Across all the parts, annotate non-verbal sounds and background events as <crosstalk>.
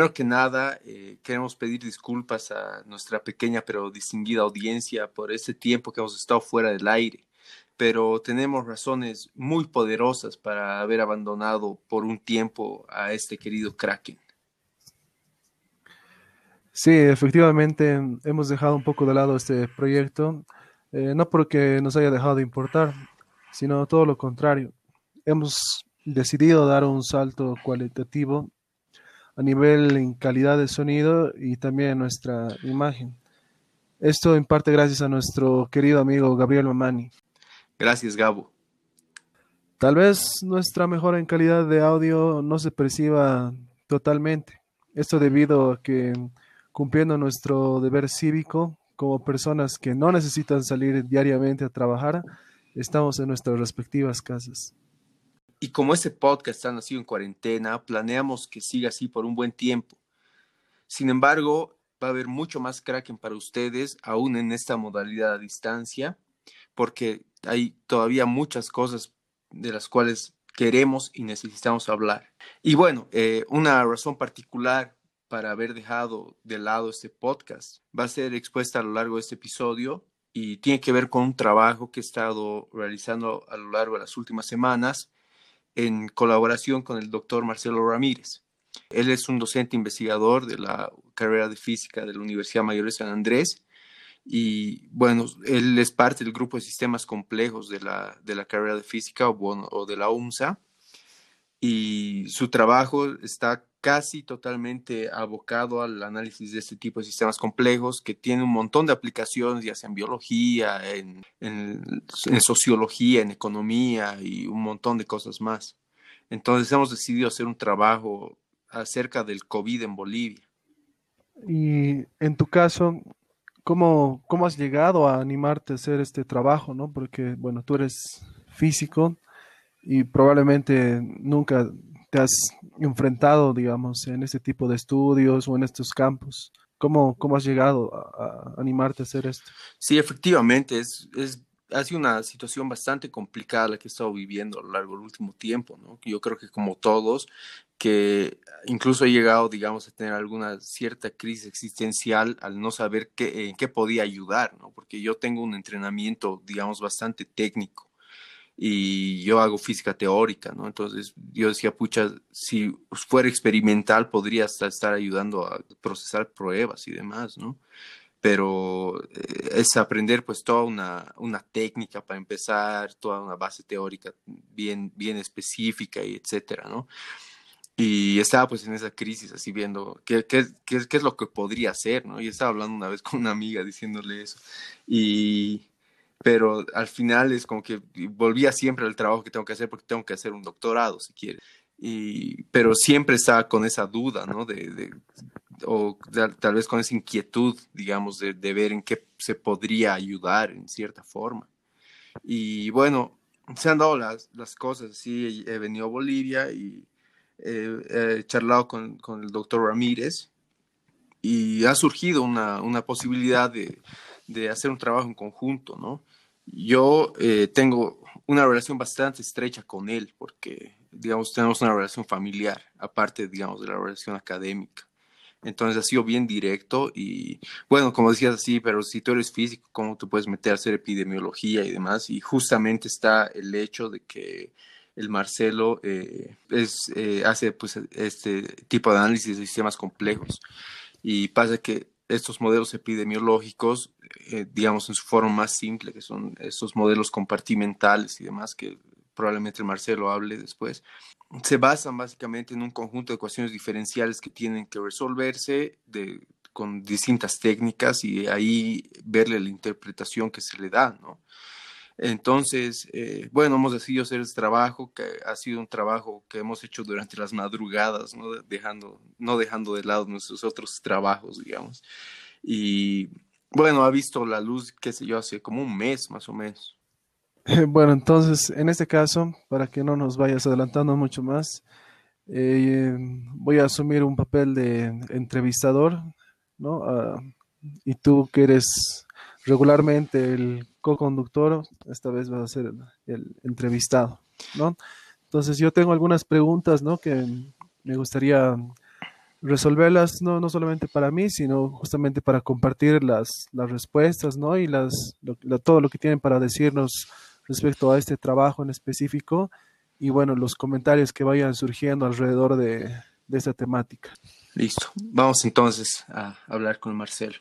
Primero que nada, eh, queremos pedir disculpas a nuestra pequeña pero distinguida audiencia por ese tiempo que hemos estado fuera del aire, pero tenemos razones muy poderosas para haber abandonado por un tiempo a este querido Kraken. Sí, efectivamente, hemos dejado un poco de lado este proyecto, eh, no porque nos haya dejado de importar, sino todo lo contrario. Hemos decidido dar un salto cualitativo a nivel en calidad de sonido y también nuestra imagen. Esto en parte gracias a nuestro querido amigo Gabriel Mamani. Gracias, Gabo. Tal vez nuestra mejora en calidad de audio no se perciba totalmente. Esto debido a que cumpliendo nuestro deber cívico como personas que no necesitan salir diariamente a trabajar, estamos en nuestras respectivas casas. Y como este podcast ha nacido en cuarentena, planeamos que siga así por un buen tiempo. Sin embargo, va a haber mucho más Kraken para ustedes, aún en esta modalidad a distancia, porque hay todavía muchas cosas de las cuales queremos y necesitamos hablar. Y bueno, eh, una razón particular para haber dejado de lado este podcast va a ser expuesta a lo largo de este episodio y tiene que ver con un trabajo que he estado realizando a lo largo de las últimas semanas en colaboración con el doctor Marcelo Ramírez. Él es un docente investigador de la carrera de física de la Universidad Mayor de San Andrés y bueno, él es parte del grupo de sistemas complejos de la, de la carrera de física o, o de la UMSA y su trabajo está casi totalmente abocado al análisis de este tipo de sistemas complejos que tiene un montón de aplicaciones, ya sea en biología, en, en, sociología, en economía y un montón de cosas más. Entonces hemos decidido hacer un trabajo acerca del COVID en Bolivia. Y en tu caso, ¿cómo, cómo has llegado a animarte a hacer este trabajo? ¿no? Porque, bueno, tú eres físico y probablemente nunca te has enfrentado, digamos, en este tipo de estudios o en estos campos? ¿Cómo, cómo has llegado a, animarte a hacer esto? Sí, efectivamente, es, es, ha sido una situación bastante complicada la que he estado viviendo a lo largo del último tiempo, ¿no? Yo creo que como todos, que incluso he llegado, digamos, a tener alguna cierta crisis existencial al no saber qué, en qué podía ayudar, ¿no? Porque yo tengo un entrenamiento, digamos, bastante técnico y yo hago física teórica, ¿no? Entonces yo decía, pucha, si fuera experimental podría estar ayudando a procesar pruebas y demás, ¿no? Pero eh, es aprender pues toda una, una técnica para empezar, toda una base teórica bien, bien específica y etcétera, ¿no? Y estaba pues en esa crisis, así viendo qué, qué, qué, qué es lo que podría hacer, ¿no? Y estaba hablando una vez con una amiga diciéndole eso. Y, pero al final es como que volvía siempre al trabajo que tengo que hacer porque tengo que hacer un doctorado, si quiere. Y, pero siempre estaba con esa duda, ¿no? De, de o tal vez con esa inquietud, digamos, de, de, ver en qué se podría ayudar en cierta forma. Y bueno, se han dado las, las cosas, sí, he venido a Bolivia y he charlado con, con, el doctor Ramírez y ha surgido una, una posibilidad de, de hacer un trabajo en conjunto, ¿no? Yo eh, tengo una relación bastante estrecha con él porque, digamos, tenemos una relación familiar, aparte, digamos, de la relación académica. Entonces ha sido bien directo y, bueno, como decías así, pero si tú eres físico, ¿cómo te puedes meter a hacer epidemiología y demás? Y justamente está el hecho de que el Marcelo eh, es, eh, hace pues, este tipo de análisis de sistemas complejos. Y pasa que estos modelos epidemiológicos, eh, digamos en su forma más simple, que son estos modelos compartimentales y demás, que probablemente Marcelo hable después, se basan básicamente en un conjunto de ecuaciones diferenciales que tienen que resolverse de, con distintas técnicas y ahí verle la interpretación que se le da, ¿no? Entonces, eh, bueno, hemos decidido hacer este trabajo, que ha sido un trabajo que hemos hecho durante las madrugadas, ¿no? Dejando, no dejando de lado nuestros otros trabajos, digamos. Y bueno, ha visto la luz, qué sé yo, hace como un mes más o menos. <laughs> Bueno, entonces, en este caso, para que no nos vayas adelantando mucho más, eh, voy a asumir un papel de entrevistador, ¿no? Uh, y tú que eres regularmente el co-conductor, esta vez va a ser el, entrevistado, ¿no? Entonces yo tengo algunas preguntas, ¿no? Que me gustaría resolverlas no, no solamente para mí, sino justamente para compartir las, las respuestas, ¿no? Y las, todo lo que tienen para decirnos respecto a este trabajo en específico y bueno, los comentarios que vayan surgiendo alrededor de, de esta temática. Listo. Vamos entonces a hablar con Marcelo.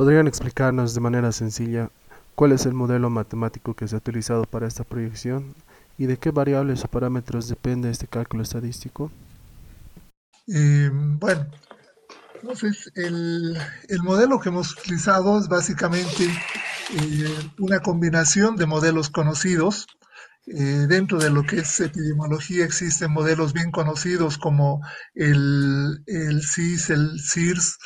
¿Podrían explicarnos de manera sencilla cuál es el modelo matemático que se ha utilizado para esta proyección y de qué variables o parámetros depende este cálculo estadístico? Eh, bueno, entonces el, modelo que hemos utilizado es básicamente eh, una combinación de modelos conocidos. Eh, dentro de lo que es epidemiología existen modelos bien conocidos como el, el CIS, el CIRS,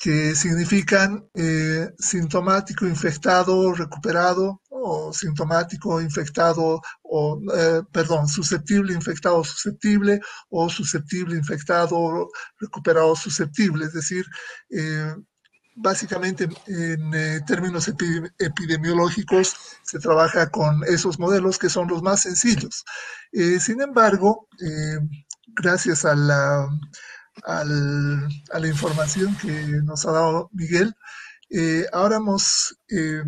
que significan eh, sintomático, infectado, recuperado, o sintomático, infectado, o, eh, perdón, susceptible, infectado, susceptible, o susceptible, infectado, recuperado, susceptible. Es decir, eh, básicamente en términos epidemiológicos se trabaja con esos modelos que son los más sencillos. sin embargo, gracias a la al, a la información que nos ha dado Miguel. Eh, ahora hemos eh,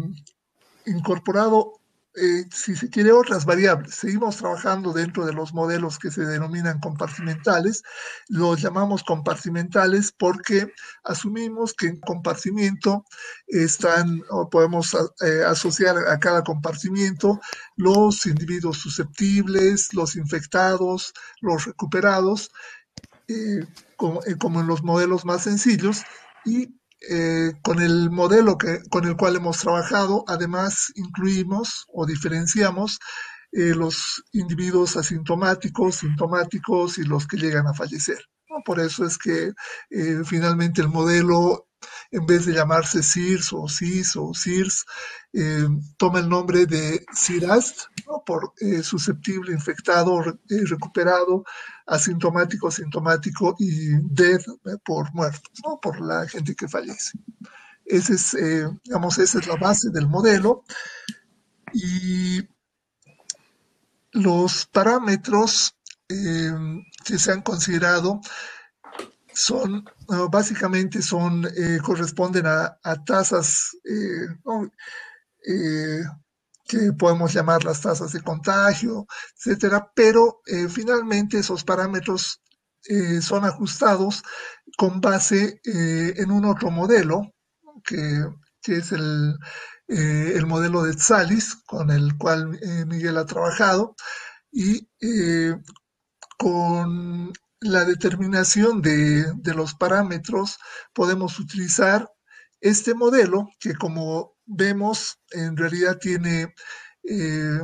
incorporado, eh, si se quiere, otras variables. Seguimos trabajando dentro de los modelos que se denominan compartimentales. Los llamamos compartimentales porque asumimos que en compartimiento están, o podemos asociar a cada compartimiento los individuos susceptibles, los infectados, los recuperados eh, eh, como, en los modelos más sencillos y eh, con el modelo que, con el cual hemos trabajado, además incluimos o diferenciamos los individuos asintomáticos, sintomáticos y los que llegan a fallecer. Por eso es que finalmente el modelo en vez de llamarse CIRS o CIS o CIRS, eh, toma el nombre de CIRAST, por eh, susceptible, infectado, eh, recuperado, asintomático, asintomático y dead por muertos, ¿no? por la gente que fallece. Ese es, digamos, esa es la base del modelo. Y los parámetros que se han considerado son básicamente son eh, corresponden a, tasas eh, eh, que podemos llamar las tasas de contagio, etcétera, pero finalmente esos parámetros son ajustados con base en un otro modelo que, es el, el, modelo de Tsalis, con el cual Miguel ha trabajado y con la determinación de, los parámetros podemos utilizar este modelo que como vemos en realidad tiene eh,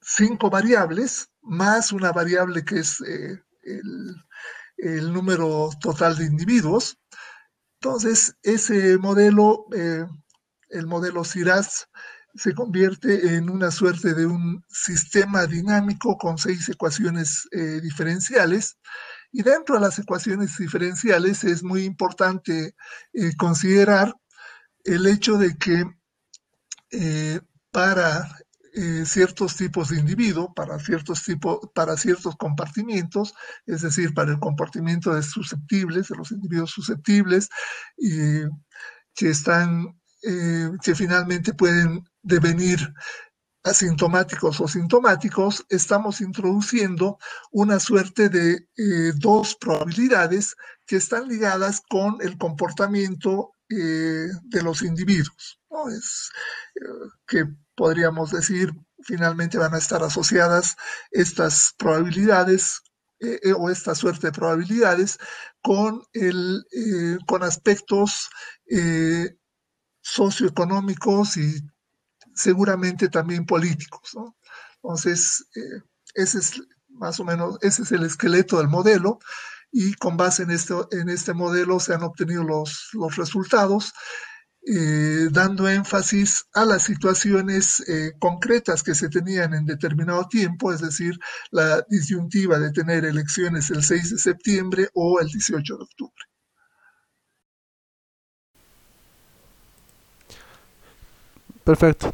cinco variables más una variable que es eh, el, número total de individuos. Entonces, ese modelo, eh, el modelo CIRAS, se convierte en una suerte de un sistema dinámico con seis ecuaciones diferenciales. Y dentro de las ecuaciones diferenciales es muy importante considerar el hecho de que eh, para ciertos tipos de individuo, para ciertos, tipos, para ciertos compartimientos, es decir, para el comportamiento de susceptibles, de los individuos susceptibles, que están que finalmente pueden devenir asintomáticos o sintomáticos, estamos introduciendo una suerte de eh, dos probabilidades que están ligadas con el comportamiento eh, de los individuos. Es, eh, que podríamos decir finalmente van a estar asociadas estas probabilidades o esta suerte de probabilidades con, el, con aspectos socioeconómicos y seguramente también políticos. ¿no? Entonces, eh, ese es más o menos, ese es el esqueleto del modelo y con base en este, en este modelo se han obtenido los, los resultados, eh, dando énfasis a las situaciones eh, concretas que se tenían en determinado tiempo, es decir, la disyuntiva de tener elecciones el 6 de septiembre o el 18 de octubre. Perfecto.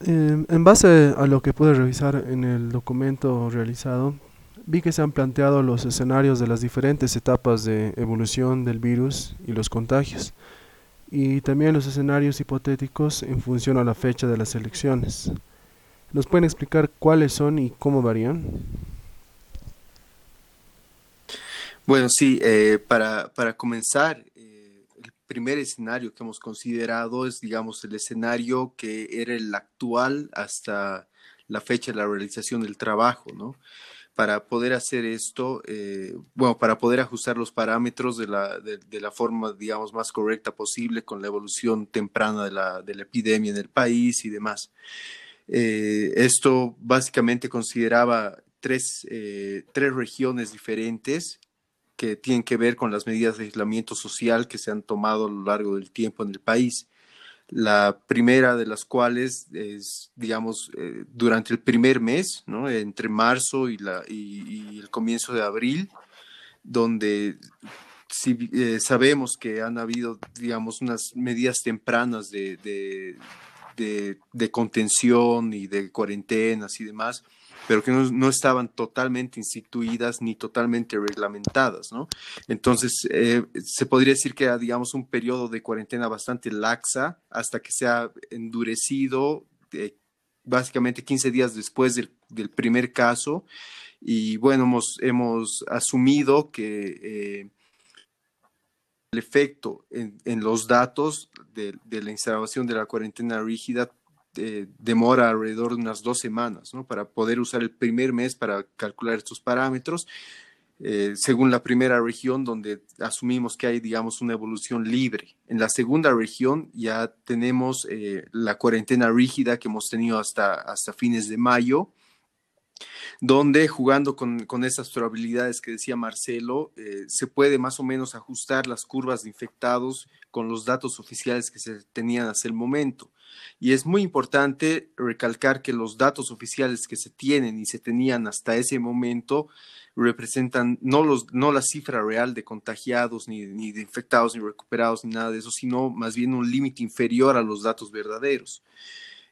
Em, en base a lo que pude revisar en el documento realizado, vi que se han planteado los escenarios de las diferentes etapas de evolución del virus y los contagios, y también los escenarios hipotéticos en función a la fecha de las elecciones. ¿Nos pueden explicar cuáles son y cómo varían? Bueno, sí, eh, para, para, comenzar, eh, el primer escenario que hemos considerado es, digamos, el escenario que era el actual hasta la fecha de la realización del trabajo, ¿no? Para poder hacer esto, eh, bueno, para poder ajustar los parámetros de la, de, la forma, digamos, más correcta posible con la evolución temprana de la, de la epidemia en el país y demás. esto básicamente consideraba tres, tres regiones diferentes que tienen que ver con las medidas de aislamiento social que se han tomado a lo largo del tiempo en el país. La primera de las cuales es, digamos, eh, durante el primer mes, ¿no? entre marzo y, la, y, el comienzo de abril, donde si, eh, sabemos que han habido, digamos, unas medidas tempranas de, de, de, de contención y de cuarentenas y demás, pero que no, estaban totalmente instituidas ni totalmente reglamentadas, ¿no? Entonces, eh, se podría decir que digamos, un periodo de cuarentena bastante laxa hasta que se ha endurecido eh, básicamente 15 días después del, primer caso. Y bueno, hemos, asumido que eh, el efecto en, los datos de la instalación de la cuarentena rígida eh, demora alrededor de unas dos semanas. Para poder usar el primer mes para calcular estos parámetros, eh, según la primera región donde asumimos que hay, digamos, una evolución libre. En la segunda región ya tenemos eh, la cuarentena rígida que hemos tenido hasta, hasta fines de mayo, donde jugando con, con esas probabilidades que decía Marcelo, eh, se puede más o menos ajustar las curvas de infectados con los datos oficiales que se tenían hasta el momento. Y es muy importante recalcar que los datos oficiales que se tienen y se tenían hasta ese momento representan no, los, no la cifra real de contagiados, ni, ni de infectados, ni recuperados, ni nada de eso, sino más bien un límite inferior a los datos verdaderos.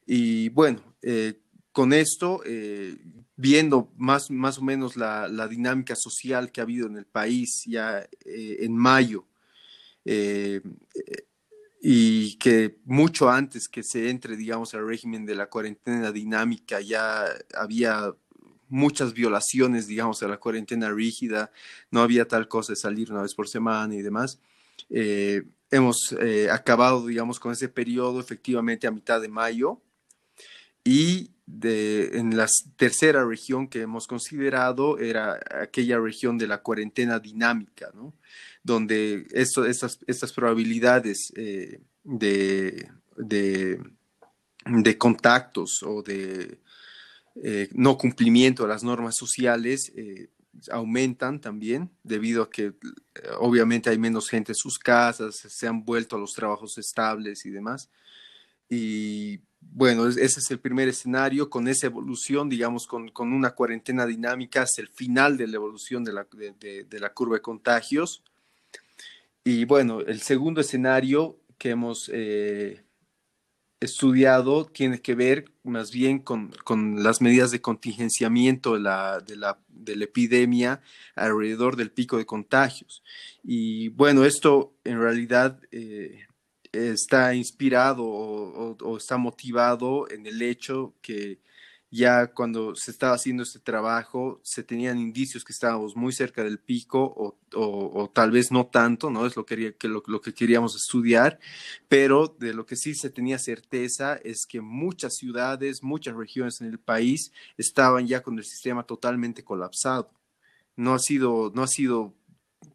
Y bueno, eh, con esto, eh, viendo más, más o menos la, la, dinámica social que ha habido en el país ya eh, en mayo, eh, y que mucho antes que se entre, digamos, al régimen de la cuarentena dinámica, ya había muchas violaciones, digamos, a la cuarentena rígida, no había tal cosa de salir una vez por semana y demás. Eh, hemos eh, acabado, digamos, con ese periodo efectivamente a mitad de mayo y de, en la tercera región que hemos considerado era aquella región de la cuarentena dinámica, ¿no? Donde estas, probabilidades eh, de, de, contactos o de eh, no cumplimiento de las normas sociales eh, aumentan también debido a que obviamente hay menos gente en sus casas, se han vuelto a los trabajos estables y demás. Y bueno, ese es el primer escenario, con esa evolución, digamos, con, con una cuarentena dinámica hasta el final de la evolución de la, de la curva de contagios. Y bueno, el segundo escenario que hemos eh, estudiado tiene que ver más bien con, con las medidas de contingenciamiento de la, de, la, de la, epidemia alrededor del pico de contagios. Y bueno, esto en realidad eh, está inspirado o, está motivado en el hecho que ya cuando se estaba haciendo este trabajo se tenían indicios que estábamos muy cerca del pico o, o, tal vez no tanto, ¿no? Es lo que, que lo, que queríamos estudiar, pero de lo que sí se tenía certeza es que muchas ciudades, muchas regiones en el país estaban ya con el sistema totalmente colapsado. No ha sido, no ha sido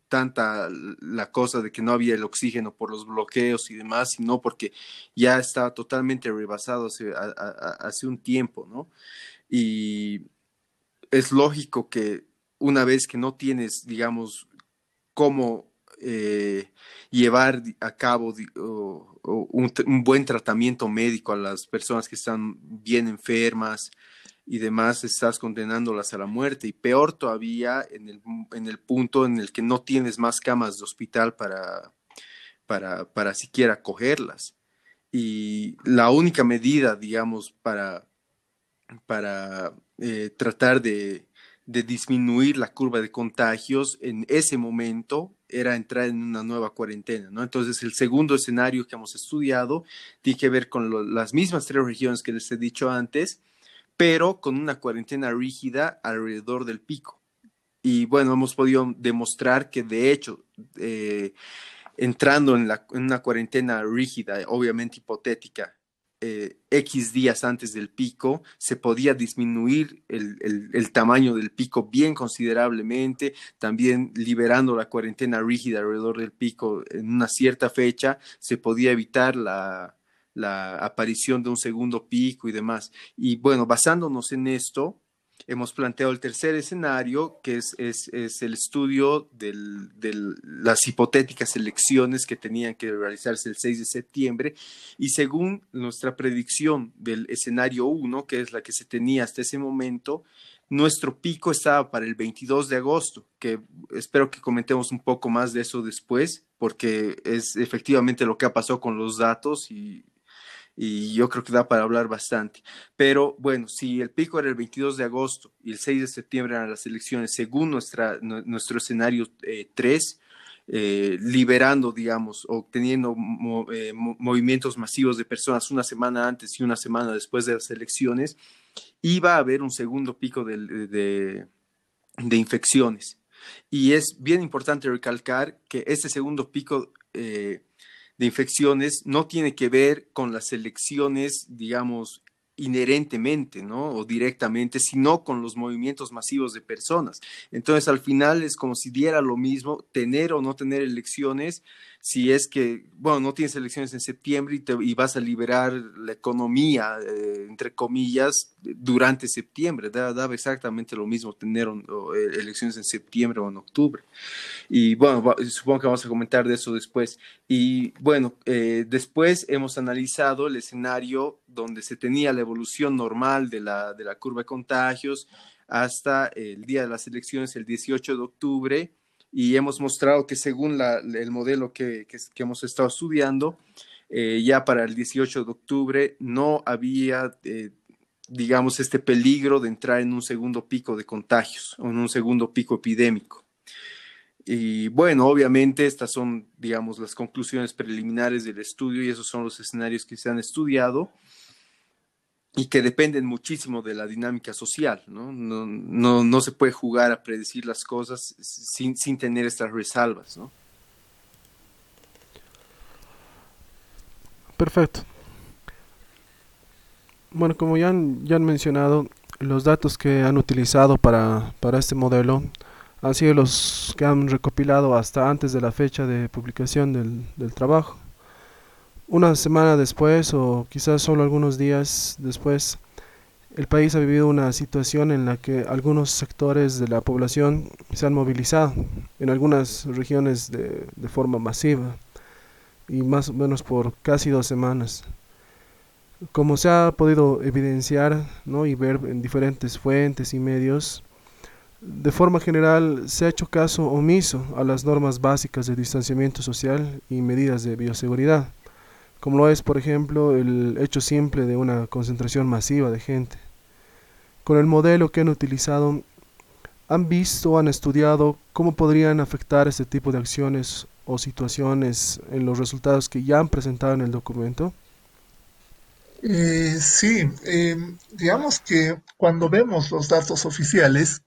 tanta la cosa de que no había el oxígeno por los bloqueos y demás, sino porque ya estaba totalmente rebasado hace, un tiempo, ¿no? Y es lógico que una vez que no tienes, digamos, cómo eh, llevar a cabo un, buen tratamiento médico a las personas que están bien enfermas, y demás estás condenándolas a la muerte y peor todavía en el, en el punto en el que no tienes más camas de hospital para, para, para siquiera cogerlas. y la única medida, digamos, para, para eh, tratar de, de disminuir la curva de contagios en ese momento era entrar en una nueva cuarentena, ¿no? Entonces, el segundo escenario que hemos estudiado tiene que ver con las mismas tres regiones que les he dicho antes, pero con una cuarentena rígida alrededor del pico. Y bueno, hemos podido demostrar que de hecho, eh, entrando en, la, una cuarentena rígida, obviamente hipotética, eh, X días antes del pico, se podía disminuir el, tamaño del pico bien considerablemente, también liberando la cuarentena rígida alrededor del pico en una cierta fecha, se podía evitar la, la aparición de un segundo pico y demás. Y bueno, basándonos en esto, hemos planteado el tercer escenario, que es, es, el estudio de las hipotéticas elecciones que tenían que realizarse el 6 de septiembre. Y según nuestra predicción del escenario 1, que es la que se tenía hasta ese momento, nuestro pico estaba para el 22 de agosto, que espero que comentemos un poco más de eso después, porque es efectivamente lo que ha pasado con los datos y y yo creo que da para hablar bastante. Pero bueno, si el pico era el 22 de agosto y el 6 de septiembre eran las elecciones, según nuestra, nuestro escenario 3, eh, eh, liberando, digamos, o teniendo eh, movimientos masivos de personas una semana antes y una semana después de las elecciones, iba a haber un segundo pico de, de, de infecciones. Y es bien importante recalcar que este segundo pico de infecciones no tiene que ver con las elecciones, digamos, inherentemente, ¿no? O directamente, sino con los movimientos masivos de personas. Entonces, al final es como si diera lo mismo tener o no tener elecciones, si es que, bueno, no tienes elecciones en septiembre y, vas a liberar la economía, eh, entre comillas, durante septiembre. Da, daba exactamente lo mismo tener eh, elecciones en septiembre o en octubre. Y bueno, supongo que vamos a comentar de eso después. Y bueno, eh, después hemos analizado el escenario donde se tenía la evolución normal de la, de la curva de contagios hasta el día de las elecciones, el 18 de octubre y hemos mostrado que según el modelo que, hemos estado estudiando, eh, ya para el 18 de octubre no había, eh, digamos, este peligro de entrar en un segundo pico de contagios o en un segundo pico epidémico. Y bueno, obviamente estas son, digamos, las conclusiones preliminares del estudio y esos son los escenarios que se han estudiado y que dependen muchísimo de la dinámica social, ¿no? No, no, no se puede jugar a predecir las cosas sin, sin, tener estas resalvas, ¿no? Perfecto. Bueno, como ya han, ya han mencionado, los datos que han utilizado para, para este modelo han sido los que han recopilado hasta antes de la fecha de publicación del, del trabajo una semana después o quizás solo algunos días después, el país ha vivido una situación en la que algunos sectores de la población se han movilizado, en algunas regiones de, forma masiva y más o menos por casi dos semanas. Como se ha podido evidenciar ¿no? y ver en diferentes fuentes y medios, de forma general se ha hecho caso omiso a las normas básicas de distanciamiento social y medidas de bioseguridad como lo es, por ejemplo, el hecho simple de una concentración masiva de gente. Con el modelo que han utilizado, ¿han visto han estudiado cómo podrían afectar este tipo de acciones o situaciones en los resultados que ya han presentado en el documento? Eh, sí, eh, digamos que cuando vemos los datos oficiales,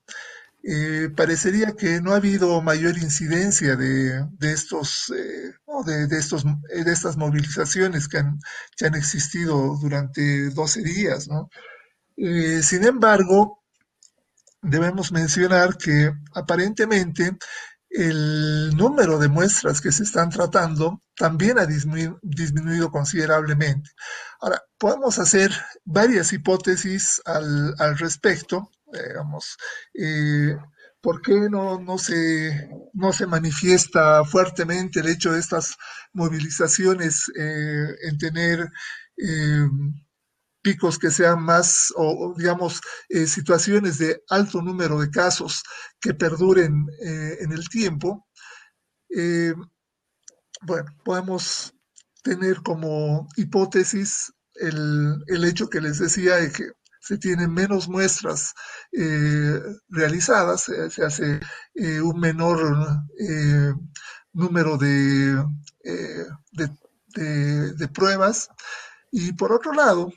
eh, parecería que no ha habido mayor incidencia de, estos, eh, de, estos, de estas movilizaciones que han, que han existido durante 12 días. Eh, sin embargo, debemos mencionar que aparentemente el número de muestras que se están tratando también ha disminuido considerablemente. Ahora, podemos hacer varias hipótesis al, al respecto digamos, eh, ¿por qué no, no, se, no se manifiesta fuertemente el hecho de estas movilizaciones eh, en tener eh, picos que sean más, o digamos, situaciones de alto número de casos que perduren en el tiempo? bueno, podemos tener como hipótesis el, el, hecho que les decía de que se tienen menos muestras eh, realizadas, se, hace eh, un menor eh, número de, de, pruebas. Y por otro lado,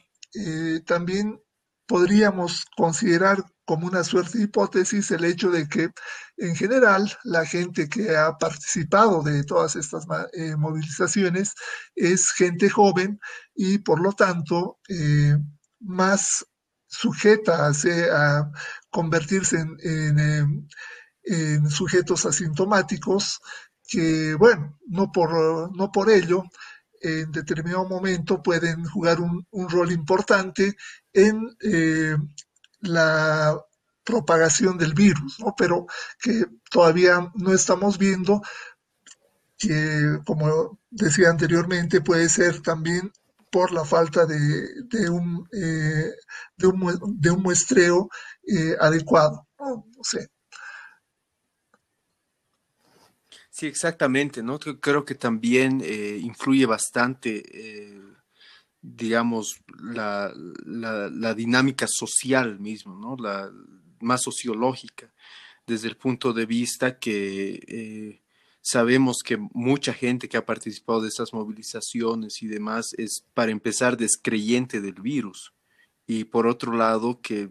también podríamos considerar como una suerte de hipótesis el hecho de que en general la gente que ha participado de todas estas eh, movilizaciones es gente joven y por lo tanto eh, más sujeta a, convertirse en, en, sujetos asintomáticos que, bueno, no por, no por ello en determinado momento pueden jugar un, rol importante en eh, la propagación del virus, ¿no? pero que todavía no estamos viendo que, como decía anteriormente, puede ser también por la falta de, un, eh, de, un, muestreo eh, adecuado. No, sé. Sí, exactamente, ¿no? Creo que también eh, influye bastante, digamos, la, la, dinámica social mismo, ¿no? La más sociológica, desde el punto de vista que sabemos que mucha gente que ha participado de esas movilizaciones y demás es, para empezar, descreyente del virus. Y por otro lado, que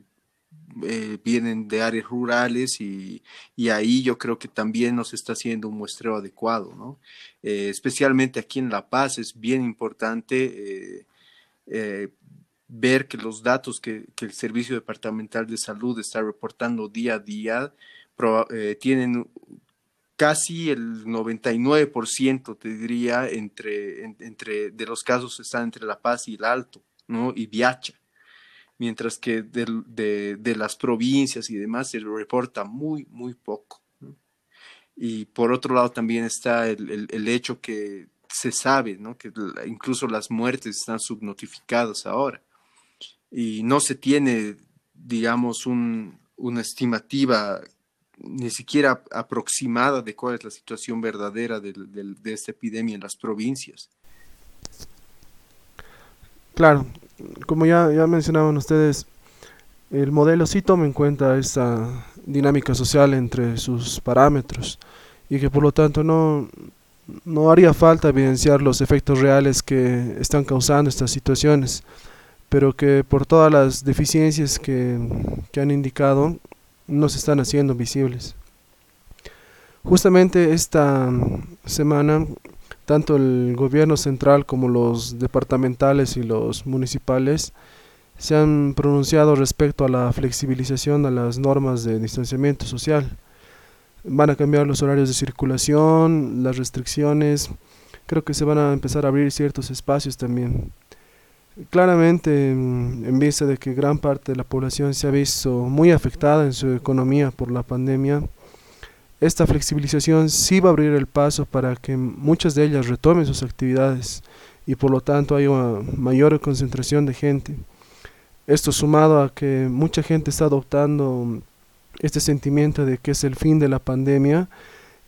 eh, vienen de áreas rurales y, ahí yo creo que también nos está haciendo un muestreo adecuado, ¿no? Eh, especialmente aquí en La Paz es bien importante eh, ver que los datos que, el Servicio Departamental de Salud está reportando día a día tienen casi el 99%, te diría, entre, entre, de los casos están entre La Paz y el Alto, ¿no? Y Viacha mientras que de, las provincias y demás se reporta muy, muy poco. Y por otro lado también está el, hecho que se sabe, ¿no? que incluso las muertes están subnotificadas ahora y no se tiene, digamos, una estimativa ni siquiera aproximada de cuál es la situación verdadera de, de esta epidemia en las provincias. Claro, como ya, ya mencionaban ustedes, el modelo sí toma en cuenta esta dinámica social entre sus parámetros y que por lo tanto no, no haría falta evidenciar los efectos reales que están causando estas situaciones, pero que por todas las deficiencias que, que han indicado no se están haciendo visibles. Justamente esta semana tanto el gobierno central como los departamentales y los municipales se han pronunciado respecto a la flexibilización de las normas de distanciamiento social. Van a cambiar los horarios de circulación, las restricciones, creo que se van a empezar a abrir ciertos espacios también. Claramente, en vista de que gran parte de la población se ha visto muy afectada en su economía por la pandemia, esta flexibilización sí va a abrir el paso para que muchas de ellas retomen sus actividades y por lo tanto hay una mayor concentración de gente. Esto sumado a que mucha gente está adoptando este sentimiento de que es el fin de la pandemia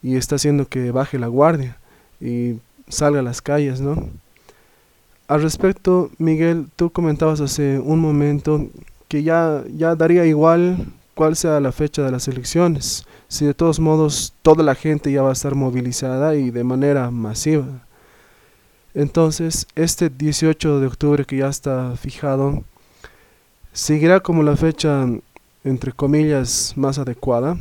y está haciendo que baje la guardia y salga a las calles, ¿no? Al respecto, Miguel, tú comentabas hace un momento que ya, ya daría igual cuál sea la fecha de las elecciones si de todos modos toda la gente ya va a estar movilizada y de manera masiva. Entonces, este 18 de octubre que ya está fijado, ¿seguirá como la fecha, entre comillas, más adecuada?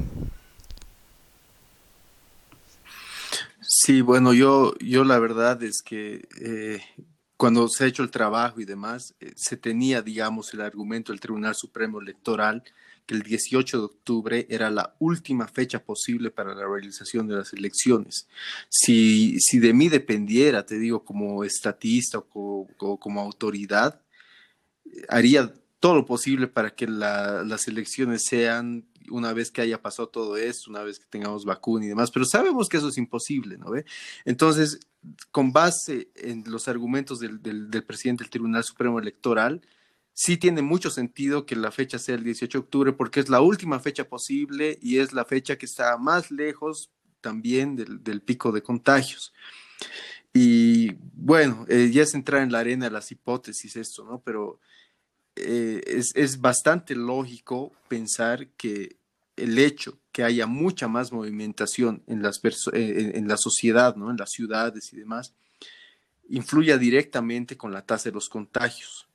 Sí, bueno, yo, yo la verdad es que eh, cuando se ha hecho el trabajo y demás, eh, se tenía, digamos, el argumento del Tribunal Supremo Electoral que el 18 de octubre era la última fecha posible para la realización de las elecciones. Si, si de mí dependiera, te digo, como estatista o como, autoridad, haría todo lo posible para que las elecciones sean una vez que haya pasado todo esto, una vez que tengamos vacuna y demás, pero sabemos que eso es imposible, ¿no ve? Entonces, con base en los argumentos del, presidente del Tribunal Supremo Electoral, sí tiene mucho sentido que la fecha sea el 18 de octubre porque es la última fecha posible y es la fecha que está más lejos también del, pico de contagios. Y bueno, eh, ya es entrar en la arena de las hipótesis esto, ¿no? Pero eh, es, es, bastante lógico pensar que el hecho que haya mucha más movimentación en, las en, en la sociedad, ¿no? En las ciudades y demás, influya directamente con la tasa de los contagios.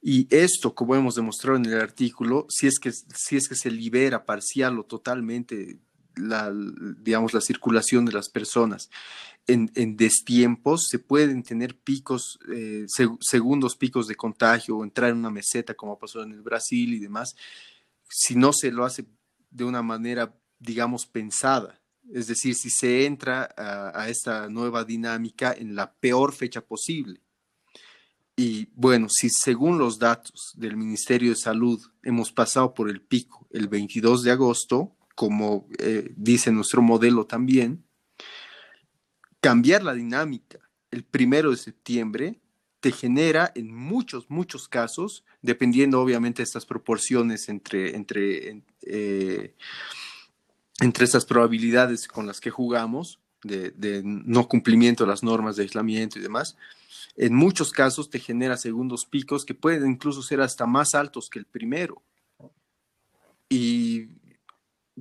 Y esto, como hemos demostrado en el artículo, si es que, si es que se libera parcial o totalmente digamos, la circulación de las personas en, en destiempos, se pueden tener picos, eh, segundos picos de contagio o entrar en una meseta como pasó en el Brasil y demás, si no se lo hace de una manera, digamos, pensada. Es decir, si se entra a, esta nueva dinámica en la peor fecha posible. Y bueno, si según los datos del Ministerio de Salud hemos pasado por el pico el 22 de agosto, como eh, dice nuestro modelo también, cambiar la dinámica el primero de septiembre te genera en muchos, muchos casos, dependiendo obviamente de estas proporciones entre, entre, eh, entre estas probabilidades con las que jugamos, de, de, no cumplimiento de las normas de aislamiento y demás, en muchos casos te genera segundos picos que pueden incluso ser hasta más altos que el primero. Y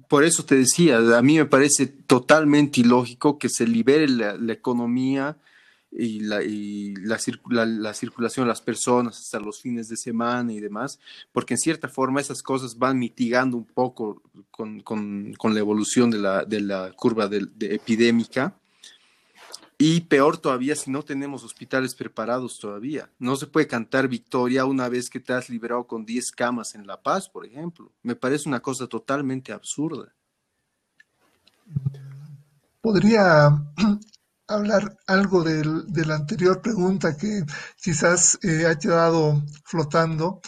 por eso te decía, a mí me parece totalmente ilógico que se libere la, economía y, la, y la, la, circulación de las personas hasta los fines de semana y demás, porque en cierta forma esas cosas van mitigando un poco con, con, la evolución de la, de curva de, de epidémica. Y peor todavía si no tenemos hospitales preparados todavía. No se puede cantar victoria una vez que te has liberado con 10 camas en La Paz, por ejemplo. Me parece una cosa totalmente absurda. Podría <clears throat> hablar algo del, de la anterior pregunta que quizás eh, ha quedado flotando.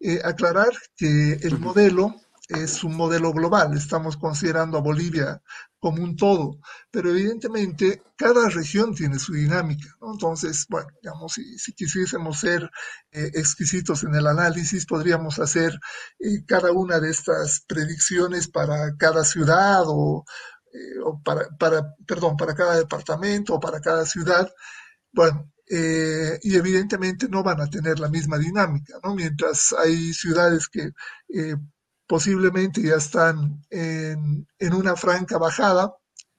Eh, aclarar que el modelo es un modelo global. Estamos considerando a Bolivia como un todo, pero evidentemente cada región tiene su dinámica, ¿no? Entonces, bueno, digamos, si, si quisiésemos ser eh, exquisitos en el análisis, podríamos hacer eh, cada una de estas predicciones para cada ciudad o, eh, para, perdón, para cada departamento o para cada ciudad. Bueno, y evidentemente no van a tener la misma dinámica, ¿no? Mientras hay ciudades que posiblemente ya están en, en una franca bajada,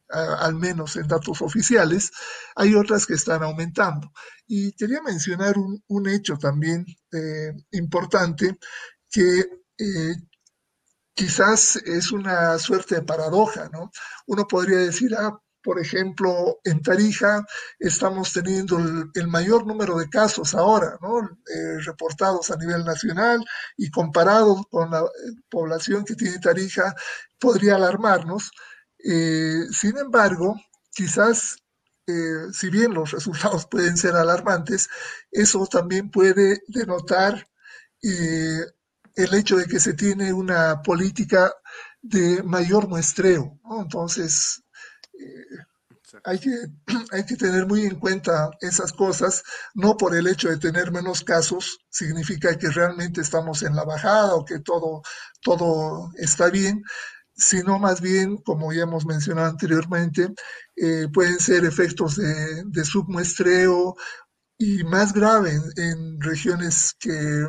al menos en datos oficiales, hay otras que están aumentando. Y quería mencionar un, un hecho también eh, importante que eh, quizás es una suerte de paradoja, ¿no? Uno podría decir, ah, por ejemplo, en Tarija estamos teniendo el, mayor número de casos ahora, ¿no? Eh, reportados a nivel nacional y comparados con la eh, población que tiene Tarija, podría alarmarnos. Eh, sin embargo, quizás, eh, si bien los <laughs> resultados pueden ser alarmantes, eso también puede denotar eh, el hecho de que se tiene una política de mayor muestreo. ¿no? Entonces, <clears throat> hay que, tener muy en cuenta esas cosas, no por el hecho de tener menos casos, significa que realmente estamos en la bajada o que todo, todo está bien, sino más bien, como ya hemos mencionado anteriormente, eh, pueden ser efectos de, submuestreo y más grave en regiones que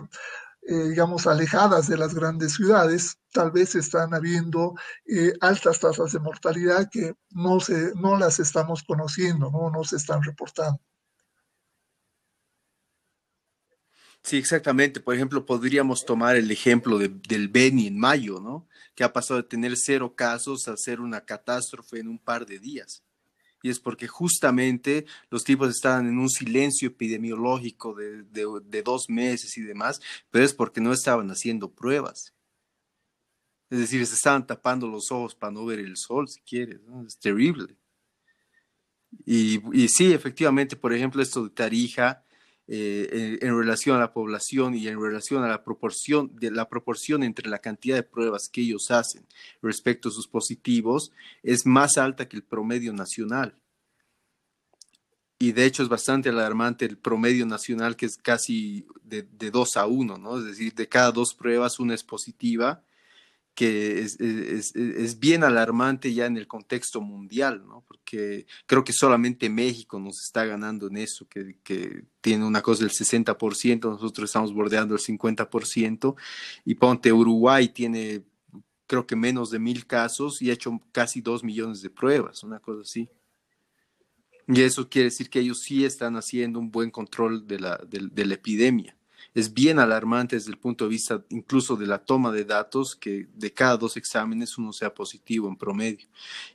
eh, digamos, alejadas de las grandes ciudades, tal vez están habiendo eh, altas tasas de mortalidad que no, se, no las estamos conociendo, no, no se están reportando. Sí, exactamente. Por ejemplo, podríamos tomar el ejemplo de, del Beni en mayo, ¿no? Que ha pasado de tener cero casos a ser una catástrofe en un par de días y es porque justamente los tipos estaban en un silencio epidemiológico de, de, dos meses y demás, pero es porque no estaban haciendo pruebas. Es decir, se estaban tapando los ojos para no ver el sol, si quieres. Es terrible. Y, y, sí, efectivamente, por ejemplo, esto de Tarija, eh, en, relación a la población y en relación a la proporción, de la proporción entre la cantidad de pruebas que ellos hacen respecto a sus positivos es más alta que el promedio nacional. Y de hecho es bastante alarmante el promedio nacional que es casi de, de 2 a 1, ¿no? Es decir, de cada dos pruebas una es positiva que es, es, es, bien alarmante ya en el contexto mundial, ¿no? Porque creo que solamente México nos está ganando en eso, que, que tiene una cosa del 60%, nosotros estamos bordeando el 50%, y ponte Uruguay tiene creo que menos de mil casos y ha hecho casi dos millones de pruebas, una cosa así. Y eso quiere decir que ellos sí están haciendo un buen control de la, de, de la epidemia es bien alarmante desde el punto de vista incluso de la toma de datos, que de cada dos exámenes uno sea positivo en promedio.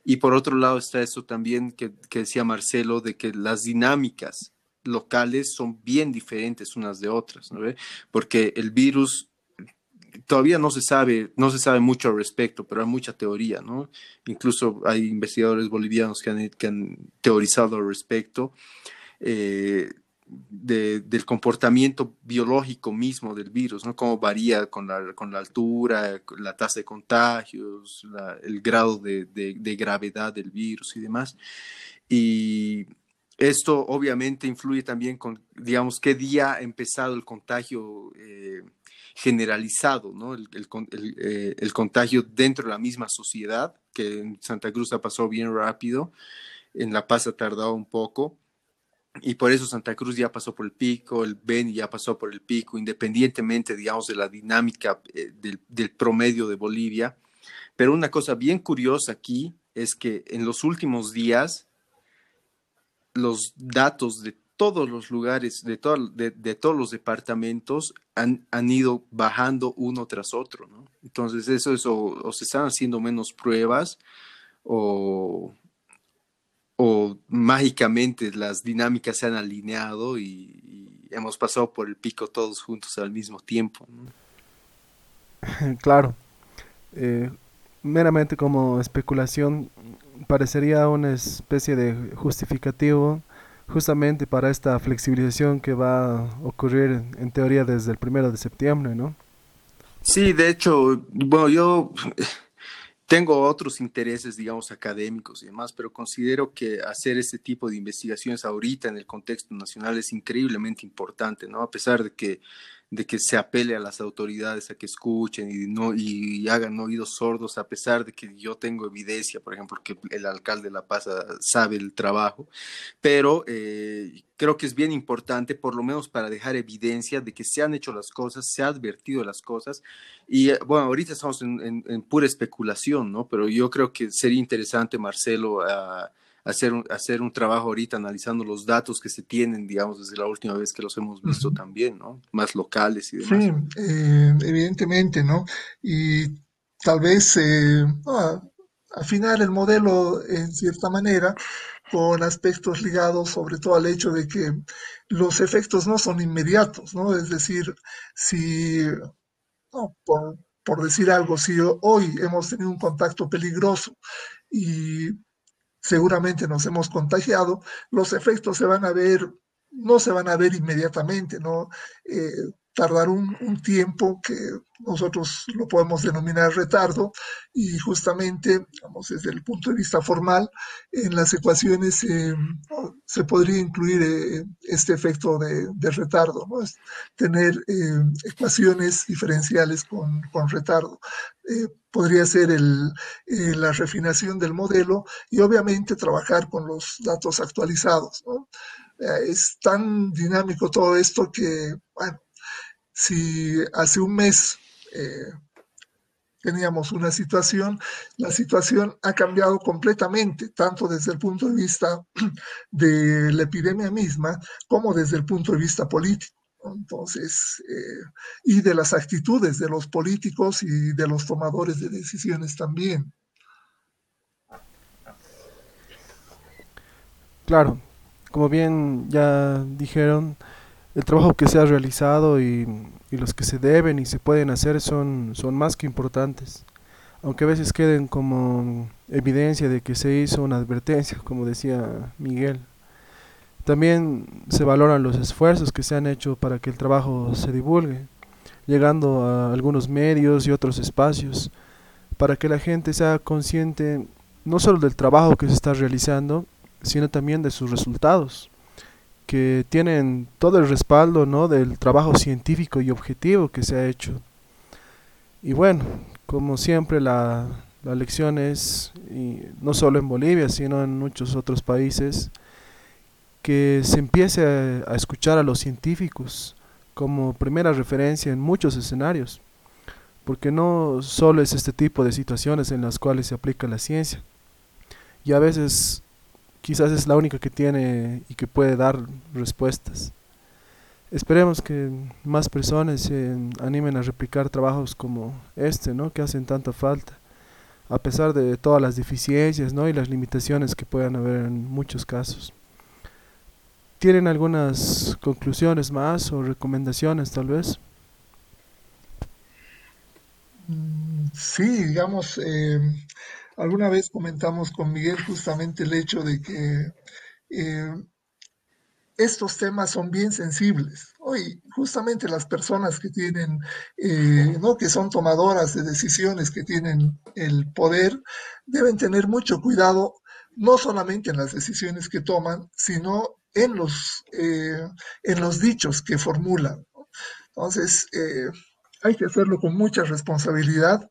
Y por otro lado está eso también que, decía Marcelo, de que las dinámicas locales son bien diferentes unas de otras, ¿no? Porque el virus todavía no se sabe, no se sabe mucho al respecto, pero hay mucha teoría, ¿no? Incluso hay investigadores bolivianos que han, que han teorizado al respecto. Eh, del comportamiento biológico mismo del virus, ¿no? Cómo varía con la, con la altura, la tasa de contagios, el grado de, gravedad del virus y demás. Y esto obviamente influye también con, digamos, qué día ha empezado el contagio eh, generalizado, ¿no? El, el, eh, el, contagio dentro de la misma sociedad, que en Santa Cruz ha pasado bien rápido, en La Paz ha tardado un poco y por eso Santa Cruz ya pasó por el pico, el Beni ya pasó por el pico, independientemente, digamos, de la dinámica eh, del, promedio de Bolivia. Pero una cosa bien curiosa aquí es que en los últimos días los datos de todos los lugares, de, de, todos los departamentos han, han, ido bajando uno tras otro, ¿no? Entonces eso es o se están haciendo menos pruebas o, o mágicamente las dinámicas se han alineado y, hemos pasado por el pico todos juntos al mismo tiempo. <laughs> Claro. Eh, meramente como especulación, parecería una especie de justificativo justamente para esta flexibilización que va a ocurrir en teoría desde el primero de septiembre, ¿no? Sí, de hecho, bueno, yo tengo otros intereses, digamos, académicos y demás, pero considero que hacer este tipo de investigaciones ahorita en el contexto nacional es increíblemente importante, ¿no? A pesar de que de que se apele a las autoridades a que escuchen y, no, y hagan oídos sordos, a pesar de que yo tengo evidencia, por ejemplo, que el alcalde de La Paz sabe el trabajo, pero eh, creo que es bien importante, por lo menos para dejar evidencia de que se han hecho las cosas, se ha advertido las cosas, y eh, bueno, ahorita estamos en, en, pura especulación, ¿no? Pero yo creo que sería interesante, Marcelo, a hacer un, hacer un trabajo ahorita analizando los datos que se tienen, digamos, desde la última vez que los hemos visto también, ¿no? Más locales y demás. Sí, eh, evidentemente, ¿no? Y tal vez eh, afinar el modelo en cierta manera con aspectos ligados sobre todo al hecho de que los efectos no son inmediatos, ¿no? Es decir, si, por, por decir algo, si hoy hemos tenido un contacto peligroso y seguramente nos hemos contagiado, los efectos se van a ver, no se van a ver inmediatamente, ¿no? Eh, tardar un, tiempo que nosotros lo podemos denominar retardo y justamente, digamos, desde el punto de vista formal, en las ecuaciones eh, se podría incluir eh, este efecto de, retardo, ¿no? Tener eh, ecuaciones diferenciales con, con retardo. podría ser el, la refinación del modelo y obviamente trabajar con los datos actualizados. ¿no? es tan dinámico todo esto que, bueno, si hace un mes eh, teníamos una situación, la situación ha cambiado completamente, tanto desde el punto de vista <clears throat> de la epidemia misma como desde el punto de vista político. Entonces, eh, y de las actitudes de los políticos y de los tomadores de decisiones también. Claro, como bien ya dijeron, el trabajo que se ha realizado y, los que se deben y se pueden hacer son, son más que importantes, aunque a veces queden como evidencia de que se hizo una advertencia, como decía Miguel. También se valoran los esfuerzos que se han hecho para que el trabajo se divulgue, llegando a algunos medios y otros espacios, para que la gente sea consciente no solo del trabajo que se está realizando, sino también de sus resultados que tienen todo el respaldo ¿no? del trabajo científico y objetivo que se ha hecho. Y bueno, Como siempre, la, la lección es, y no solo en Bolivia, sino en muchos otros países, que se empiece a, a escuchar a los científicos como primera referencia en muchos escenarios, porque no solo es este tipo de situaciones en las cuales se aplica la ciencia, y a veces quizás es la única que tiene y que puede dar respuestas. Esperemos que más personas se animen a replicar trabajos como este, ¿no? que hacen tanta falta, a pesar de todas las deficiencias ¿no? y las limitaciones que puedan haber en muchos casos. ¿Tienen algunas conclusiones más o recomendaciones tal vez? Mm, sí, digamos, eh, alguna vez comentamos con Miguel justamente el hecho de que eh, estos temas son bien sensibles. Hoy, justamente las personas que tienen, eh, ¿no? que son tomadoras de decisiones, que tienen el poder, deben tener mucho cuidado, no solamente en las decisiones que toman, sino en los, eh, en los dichos que formulan. Entonces, hay que hacerlo con mucha responsabilidad.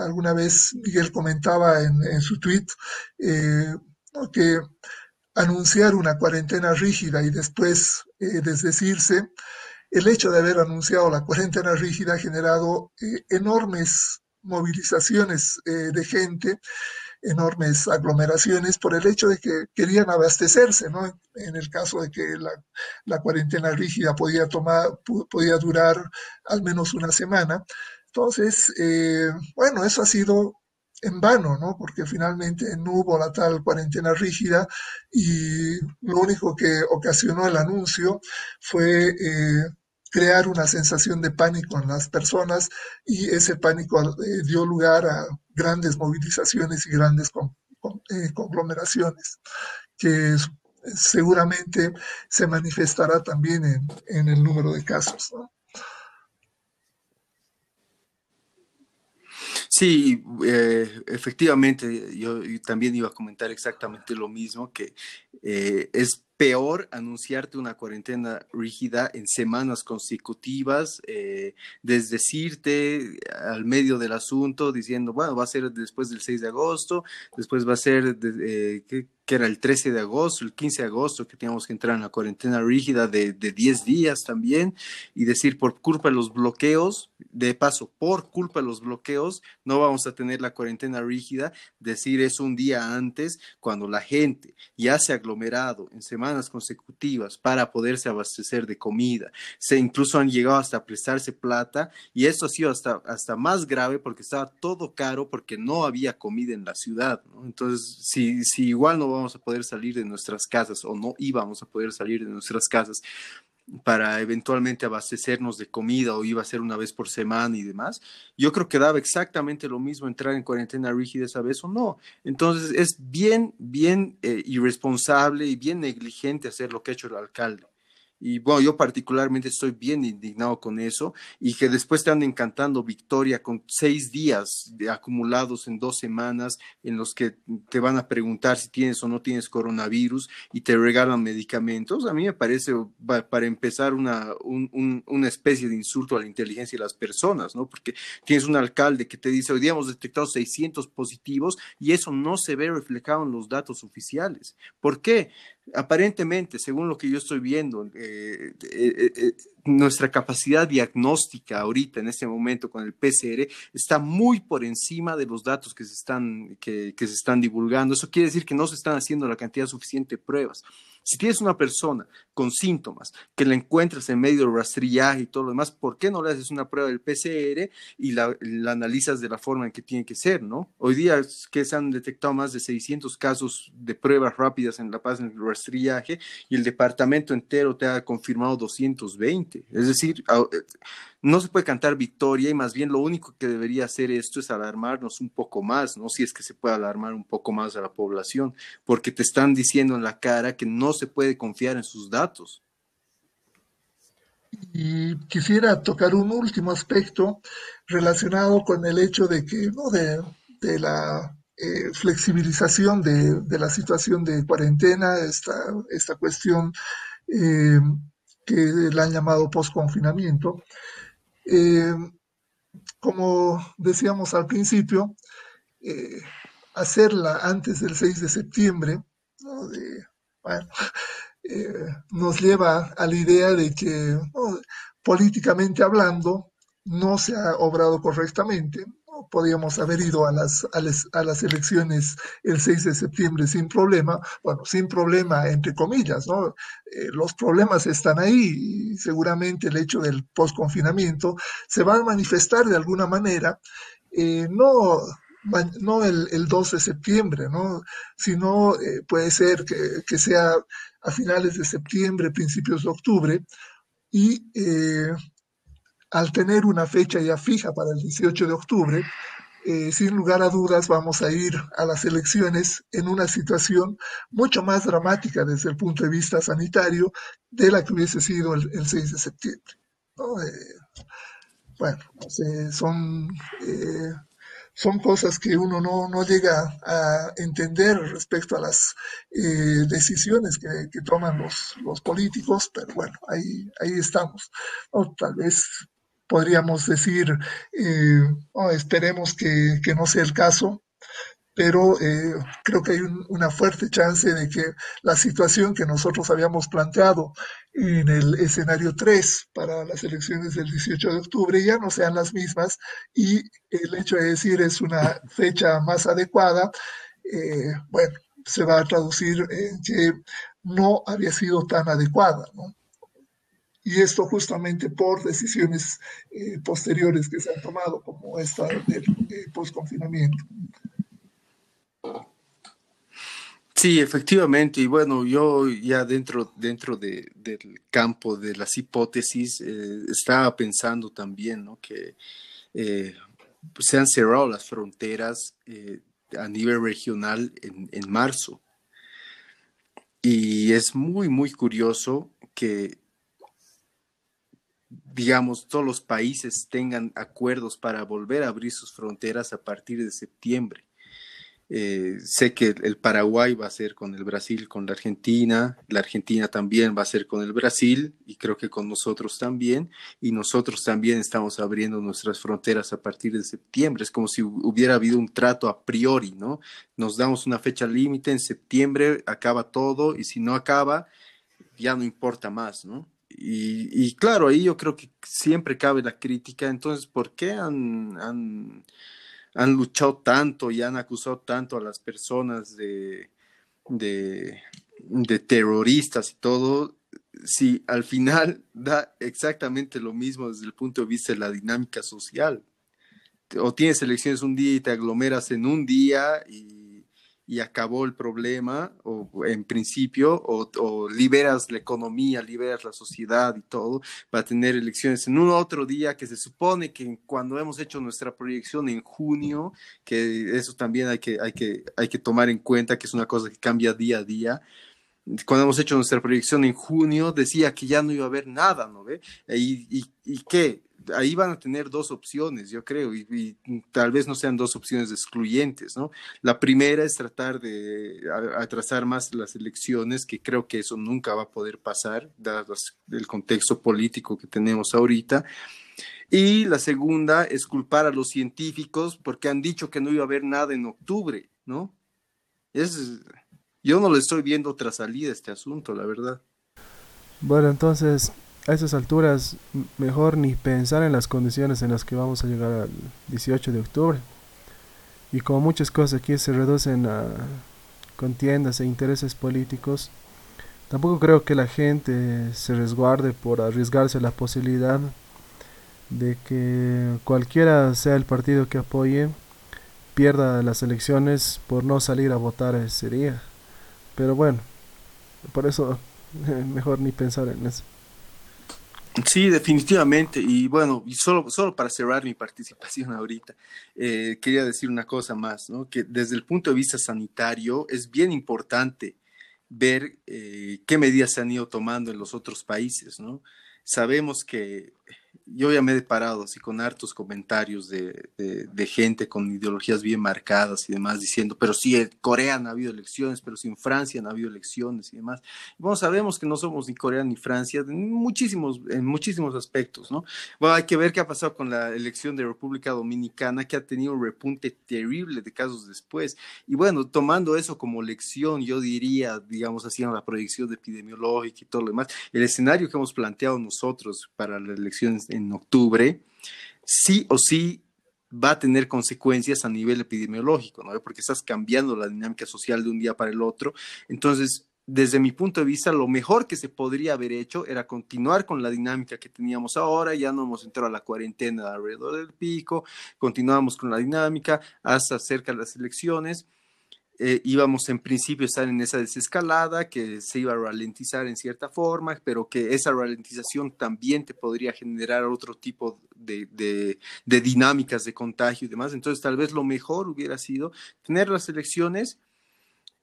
Alguna vez Miguel comentaba en, su tweet que anunciar una cuarentena rígida y después eh, desdecirse, el hecho de haber anunciado la cuarentena rígida ha generado eh, enormes movilizaciones eh, de gente, enormes aglomeraciones por el hecho de que querían abastecerse, ¿no? En el caso de que la, la cuarentena rígida podía, tomar, podía durar al menos una semana. Entonces, bueno, eso ha sido en vano, ¿no? Porque finalmente no hubo la tal cuarentena rígida y lo único que ocasionó el anuncio fue eh, crear una sensación de pánico en las personas y ese pánico eh, dio lugar a grandes movilizaciones y grandes eh, conglomeraciones que seguramente se manifestará también en, en el número de casos. ¿no? Sí, eh, efectivamente, yo, también iba a comentar exactamente lo mismo, que eh, es peor anunciarte una cuarentena rígida en semanas consecutivas, eh, desdecirte al medio del asunto, diciendo, bueno, va a ser después del 6 de agosto, después va a ser, eh, que, era el 13 de agosto, el 15 de agosto, que teníamos que entrar en la cuarentena rígida de, de 10 días también, y decir, por culpa de los bloqueos, de paso, por culpa de los bloqueos, no vamos a tener la cuarentena rígida, decir eso un día antes, cuando la gente ya se ha aglomerado en semanas consecutivas para poderse abastecer de comida, se incluso han llegado hasta prestarse plata, y esto ha sido hasta, hasta más grave porque estaba todo caro porque no había comida en la ciudad, Entonces, si, si igual no vamos a poder salir de nuestras casas o no íbamos a poder salir de nuestras casas, para eventualmente abastecernos de comida o iba a ser una vez por semana y demás, yo creo que daba exactamente lo mismo entrar en cuarentena rígida esa vez o no. Entonces es bien, bien eh, irresponsable y bien negligente hacer lo que ha hecho el alcalde. Y bueno, yo particularmente estoy bien indignado con eso y que después te anden encantando victoria con seis días acumulados en dos semanas en los que te van a preguntar si tienes o no tienes coronavirus y te regalan medicamentos. A mí me parece, para empezar, una, una especie de insulto a la inteligencia de las personas, ¿no? Porque tienes un alcalde que te dice, hoy día hemos detectado 600 positivos y eso no se ve reflejado en los datos oficiales. ¿Por qué? Aparentemente, según lo que yo estoy viendo, eh, eh, eh, nuestra capacidad diagnóstica ahorita, en este momento, con el PCR, está muy por encima de los datos que se están, que, que se están divulgando. Eso quiere decir que no se están haciendo la cantidad suficiente de pruebas. Si tienes una persona con síntomas que la encuentras en medio del rastrillaje y todo lo demás, ¿por qué no le haces una prueba del PCR y la, analizas de la forma en que tiene que ser, no? Hoy día que se han detectado más de 600 casos de pruebas rápidas en La Paz en el rastrillaje y el departamento entero te ha confirmado 220. Es decir, no se puede cantar victoria y más bien lo único que debería hacer esto es alarmarnos un poco más, ¿no? Si es que se puede alarmar un poco más a la población, porque te están diciendo en la cara que no se puede confiar en sus datos. Y quisiera tocar un último aspecto relacionado con el hecho de que, ¿no? De, la eh, flexibilización de, la situación de cuarentena, esta, esta cuestión eh, que la han llamado post-confinamiento. Eh, como decíamos al principio, eh, hacerla antes del 6 de septiembre, <laughs> nos lleva a la idea de que políticamente hablando no se ha obrado correctamente podíamos haber ido a las, a las, elecciones el 6 de septiembre sin problema, bueno, sin problema entre comillas, ¿no? Eh, los problemas están ahí y seguramente el hecho del post-confinamiento se va a manifestar de alguna manera, eh, no no el, el, 2 de septiembre, ¿no? sino eh, puede ser que, que, sea a finales de septiembre, principios de octubre, y al tener una fecha ya fija para el 18 de octubre, eh, sin lugar a dudas vamos a ir a las elecciones en una situación mucho más dramática desde el punto de vista sanitario de la que hubiese sido el, 6 de septiembre. Eh, bueno, son eh, son cosas que uno no, no llega a entender respecto a las decisiones que, que, toman los, los políticos, pero bueno, ahí, ahí estamos. Tal vez podríamos decir, eh, oh, esperemos que, que, no sea el caso, pero eh, creo que hay una fuerte chance de que la situación que nosotros habíamos planteado en el escenario 3 para las elecciones del 18 de octubre ya no sean las mismas y el hecho de decir es una fecha más adecuada, eh, bueno, se va a traducir en que no había sido tan adecuada, ¿no? Y esto justamente por decisiones eh, posteriores que se han tomado, como esta del eh, post-confinamiento. Sí, efectivamente. Y bueno, yo ya dentro, dentro de, del campo de las hipótesis eh, estaba pensando también ¿no? que se han cerrado las fronteras a nivel regional en, en marzo. Y es muy, muy curioso que digamos, todos los países tengan acuerdos para volver a abrir sus fronteras a partir de septiembre. Eh, sé que el Paraguay va a ser con el Brasil, con la Argentina, la Argentina también va a ser con el Brasil y creo que con nosotros también, y nosotros también estamos abriendo nuestras fronteras a partir de septiembre. Es como si hubiera habido un trato a priori, ¿no? Nos damos una fecha límite, en septiembre acaba todo y si no acaba, ya no importa más, ¿no? Y, claro, ahí yo creo que siempre cabe la crítica. Entonces, ¿por qué han, han, luchado tanto y han acusado tanto a las personas de, de, de terroristas y todo? Si al final <laughs> da exactamente lo mismo desde el punto de vista de la dinámica social. O tienes elecciones un día y te aglomeras en un día y y acabó el problema, o en principio, o, liberas la economía, liberas la sociedad y todo, para tener elecciones en un otro día que se supone que cuando hemos hecho nuestra proyección en junio, que eso también hay que, hay que, hay que tomar en cuenta, que es una cosa que cambia día a día, cuando hemos hecho nuestra proyección en junio, decía que ya no iba a haber nada, ¿no ve? ¿Y, y, y qué? Ahí van a tener dos opciones, yo creo, y, tal vez no sean dos opciones excluyentes, ¿no? La primera es tratar de atrasar más las elecciones, que creo que eso nunca va a poder pasar, dado el contexto político que tenemos ahorita. Y la segunda es culpar a los científicos porque han dicho que no iba a haber nada en octubre, ¿no? Es, yo no le estoy viendo otra salida a este asunto, la verdad. Bueno, entonces, a esas alturas mejor ni pensar en las condiciones en las que vamos a llegar al 18 de octubre. Y como muchas cosas aquí se reducen a contiendas e intereses políticos, tampoco creo que la gente se resguarde por arriesgarse la posibilidad de que cualquiera sea el partido que apoye pierda las elecciones por no salir a votar ese día. Pero bueno, por eso <laughs> mejor ni pensar en eso. Sí, definitivamente. Y bueno, y solo, solo para cerrar mi <laughs> participación ahorita, eh, quería decir una cosa más, ¿no? Que desde el punto de vista sanitario es bien importante ver eh, qué medidas se han ido tomando en los otros países, ¿no? Sabemos que yo ya me he deparado así con hartos comentarios de, de, gente con ideologías bien marcadas y demás, diciendo, pero sí, en Corea han habido elecciones, pero sí en Francia han habido elecciones y demás. bueno, sabemos que no somos ni Corea ni Francia en muchísimos, en muchísimos aspectos, ¿no? Bueno, hay que ver qué ha pasado con la elección de República Dominicana, que ha tenido un repunte terrible de casos después. Y bueno, tomando eso como lección, yo diría, digamos, haciendo la proyección epidemiológica y todo lo demás, el escenario que hemos planteado nosotros para las elecciones en octubre, sí o sí va a tener consecuencias a nivel epidemiológico, ¿no? Porque estás cambiando la dinámica social de un día para el otro. Entonces, desde mi punto de vista, lo mejor que se podría haber hecho era continuar con la dinámica que teníamos ahora, ya no hemos entrado a la cuarentena alrededor del pico, continuamos con la dinámica hasta cerca de las elecciones eh, íbamos en principio a estar en esa desescalada, que se iba a ralentizar en cierta forma, pero que esa ralentización también te podría generar otro tipo de, de dinámicas de contagio y demás. Entonces, tal vez lo mejor hubiera sido tener las elecciones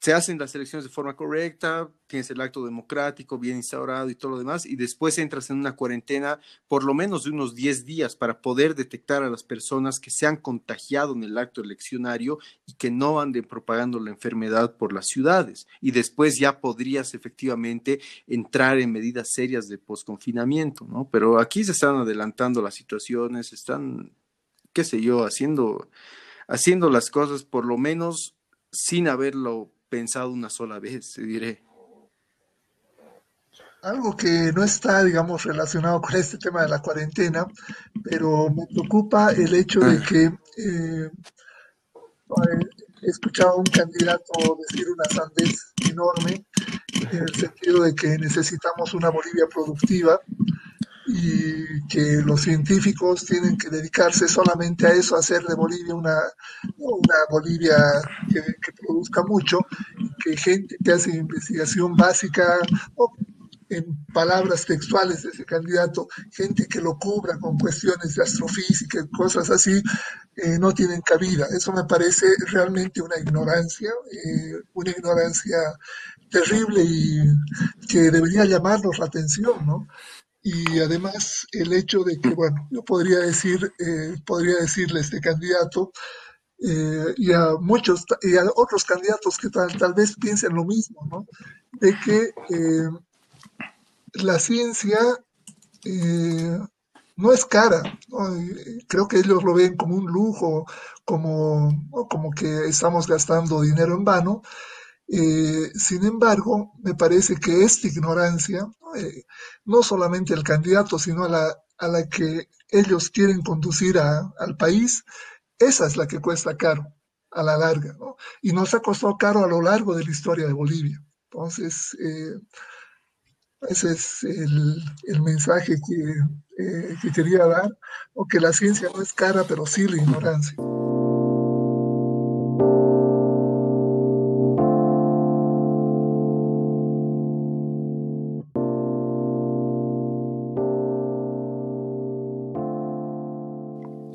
se hacen las elecciones de forma correcta, tienes el acto democrático bien instaurado y todo lo demás, y después entras en una cuarentena por lo menos de unos 10 días para poder detectar a las personas que se han contagiado en el acto eleccionario y que no anden propagando la enfermedad por las ciudades. Y después ya podrías efectivamente entrar en medidas serias de posconfinamiento, ¿no? Pero aquí se están adelantando las situaciones, están, qué sé yo, haciendo, haciendo las cosas por lo menos sin haberlo pensado una sola vez, diré. Algo que no está, digamos, relacionado con este tema de la cuarentena, pero me preocupa el hecho de ah. que eh, he escuchado a un candidato decir una sandez enorme, en el sentido de que necesitamos una Bolivia productiva y que los científicos tienen que dedicarse solamente a eso, a hacer de Bolivia una, una Bolivia que, produzca mucho, que gente que hace investigación básica, o en palabras textuales de ese candidato, gente que lo cubra con cuestiones de astrofísica, cosas así, eh, no tienen cabida. Eso me parece realmente una ignorancia, eh, una ignorancia terrible y que debería llamarnos la atención, ¿no? Y además el hecho de que, bueno, yo podría decir, eh, podría decirle este candidato eh, y a muchos y a otros candidatos que tal, tal vez piensen lo mismo, ¿no? De que eh, la ciencia no es cara, creo que ellos lo ven como un lujo, como, como que estamos gastando dinero en vano, eh, sin embargo, me parece que esta ignorancia, eh, no solamente el candidato, sino a la, a la que ellos quieren conducir al país, esa es la que cuesta caro a la larga, ¿no? Y nos ha costado caro a lo largo de la historia de Bolivia. Entonces, eh, ese es el, el mensaje que, que, quería dar, o que la ciencia no es cara, pero sí la ignorancia.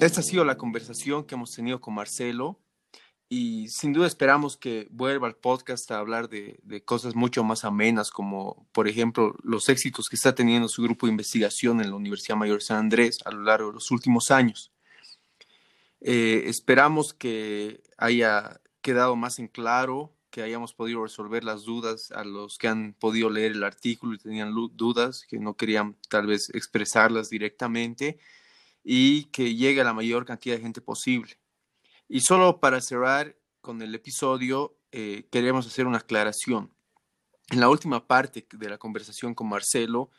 Esta ha sido la conversación que hemos tenido con Marcelo y sin duda esperamos que vuelva al podcast a hablar de, cosas mucho más amenas, como por ejemplo los éxitos que está teniendo su grupo de investigación en la Universidad Mayor San Andrés a lo largo de los últimos años. Eh, esperamos que haya quedado más en claro, que hayamos podido resolver las dudas a los que han podido leer el artículo y tenían dudas, que no querían tal vez expresarlas directamente y que llegue a la mayor cantidad de gente posible. Y solo para cerrar con el episodio, eh, queremos hacer una aclaración. En la última parte de la conversación con Marcelo,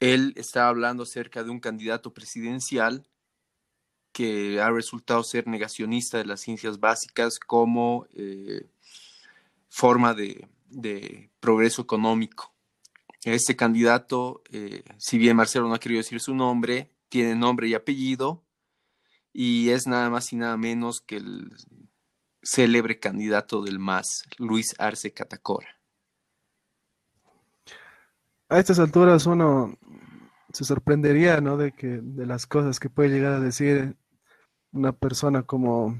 él estaba hablando acerca de un candidato presidencial que ha resultado ser negacionista de las ciencias básicas como eh, forma de, progreso económico. Este candidato, eh, si bien Marcelo no ha querido decir su nombre, tiene nombre y apellido y es nada más y nada menos que el célebre candidato del MAS, Luis Arce Catacora. A estas alturas uno se sorprendería, ¿no? De que de las cosas que puede llegar a decir una persona como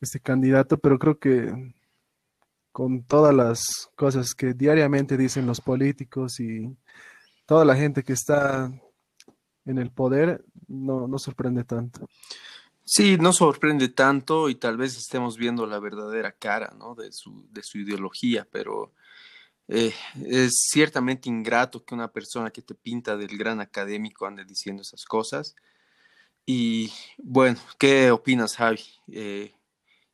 este candidato, pero creo que con todas las cosas que diariamente dicen los políticos y toda la gente que está en el poder, no, no sorprende tanto. Sí, no sorprende tanto y tal vez estemos viendo la verdadera cara ¿no? de, su, de su ideología, pero eh, es ciertamente ingrato que una persona que te pinta del gran académico ande diciendo esas cosas. Y bueno, ¿qué opinas, Javi? Eh,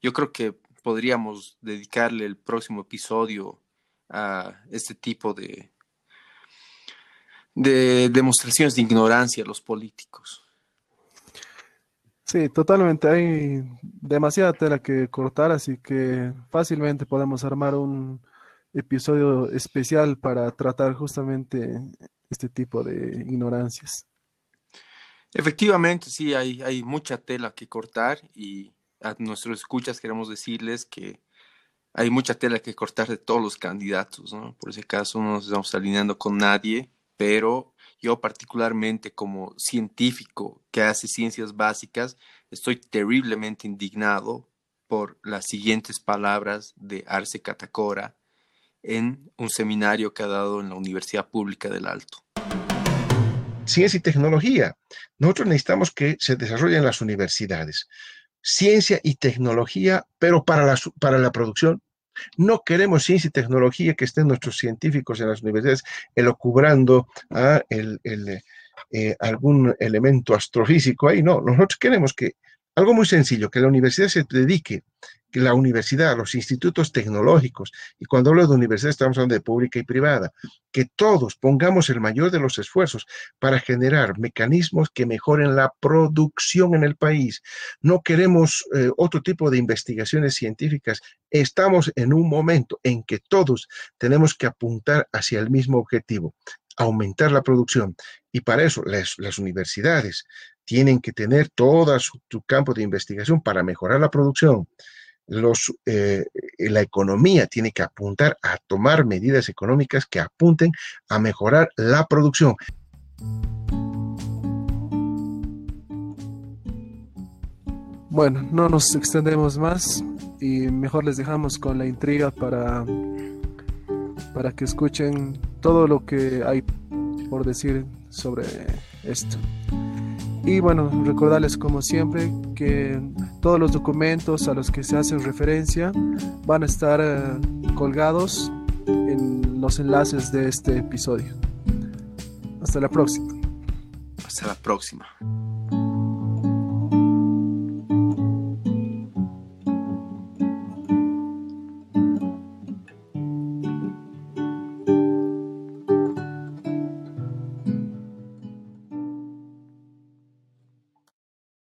yo creo que podríamos dedicarle el próximo episodio a este tipo de, de demostraciones de ignorancia a los políticos. Sí, totalmente. Hay demasiada tela que cortar, así que fácilmente podemos armar un episodio especial para tratar justamente este tipo de ignorancias. Efectivamente, sí, hay, hay mucha tela que cortar y a nuestros escuchas queremos decirles que hay mucha tela que cortar de todos los candidatos, ¿no? Por ese caso no nos estamos alineando con nadie, pero yo particularmente como científico que hace ciencias básicas, estoy terriblemente indignado por las siguientes palabras de Arce Catacora en un seminario que ha dado en la Universidad Pública del Alto. Ciencia y tecnología. Nosotros necesitamos que se desarrollen las universidades. Ciencia y tecnología, pero para la, para la producción no queremos ciencia y tecnología que estén nuestros científicos en las universidades elocubrando a el, eh, algún elemento astrofísico ahí. No, nosotros queremos que algo muy sencillo, que la universidad se dedique que la universidad, los institutos tecnológicos, y cuando hablo de universidad estamos hablando de pública y privada, que todos pongamos el mayor de los esfuerzos para generar mecanismos que mejoren la producción en el país. No queremos eh, otro tipo de investigaciones científicas. Estamos en un momento en que todos tenemos que apuntar hacia el mismo objetivo, aumentar la producción. Y para eso las, universidades tienen que tener todo su campo de investigación para mejorar la producción los, eh, la economía tiene que apuntar a tomar medidas económicas que apunten a mejorar la producción. Bueno, no nos extendemos más y mejor les dejamos con la intriga para, para que escuchen todo lo que hay por decir sobre esto. Y bueno, recordarles como siempre que todos los documentos a los que se hace referencia van a estar eh, colgados en los enlaces de este episodio. Hasta la próxima. Hasta la próxima.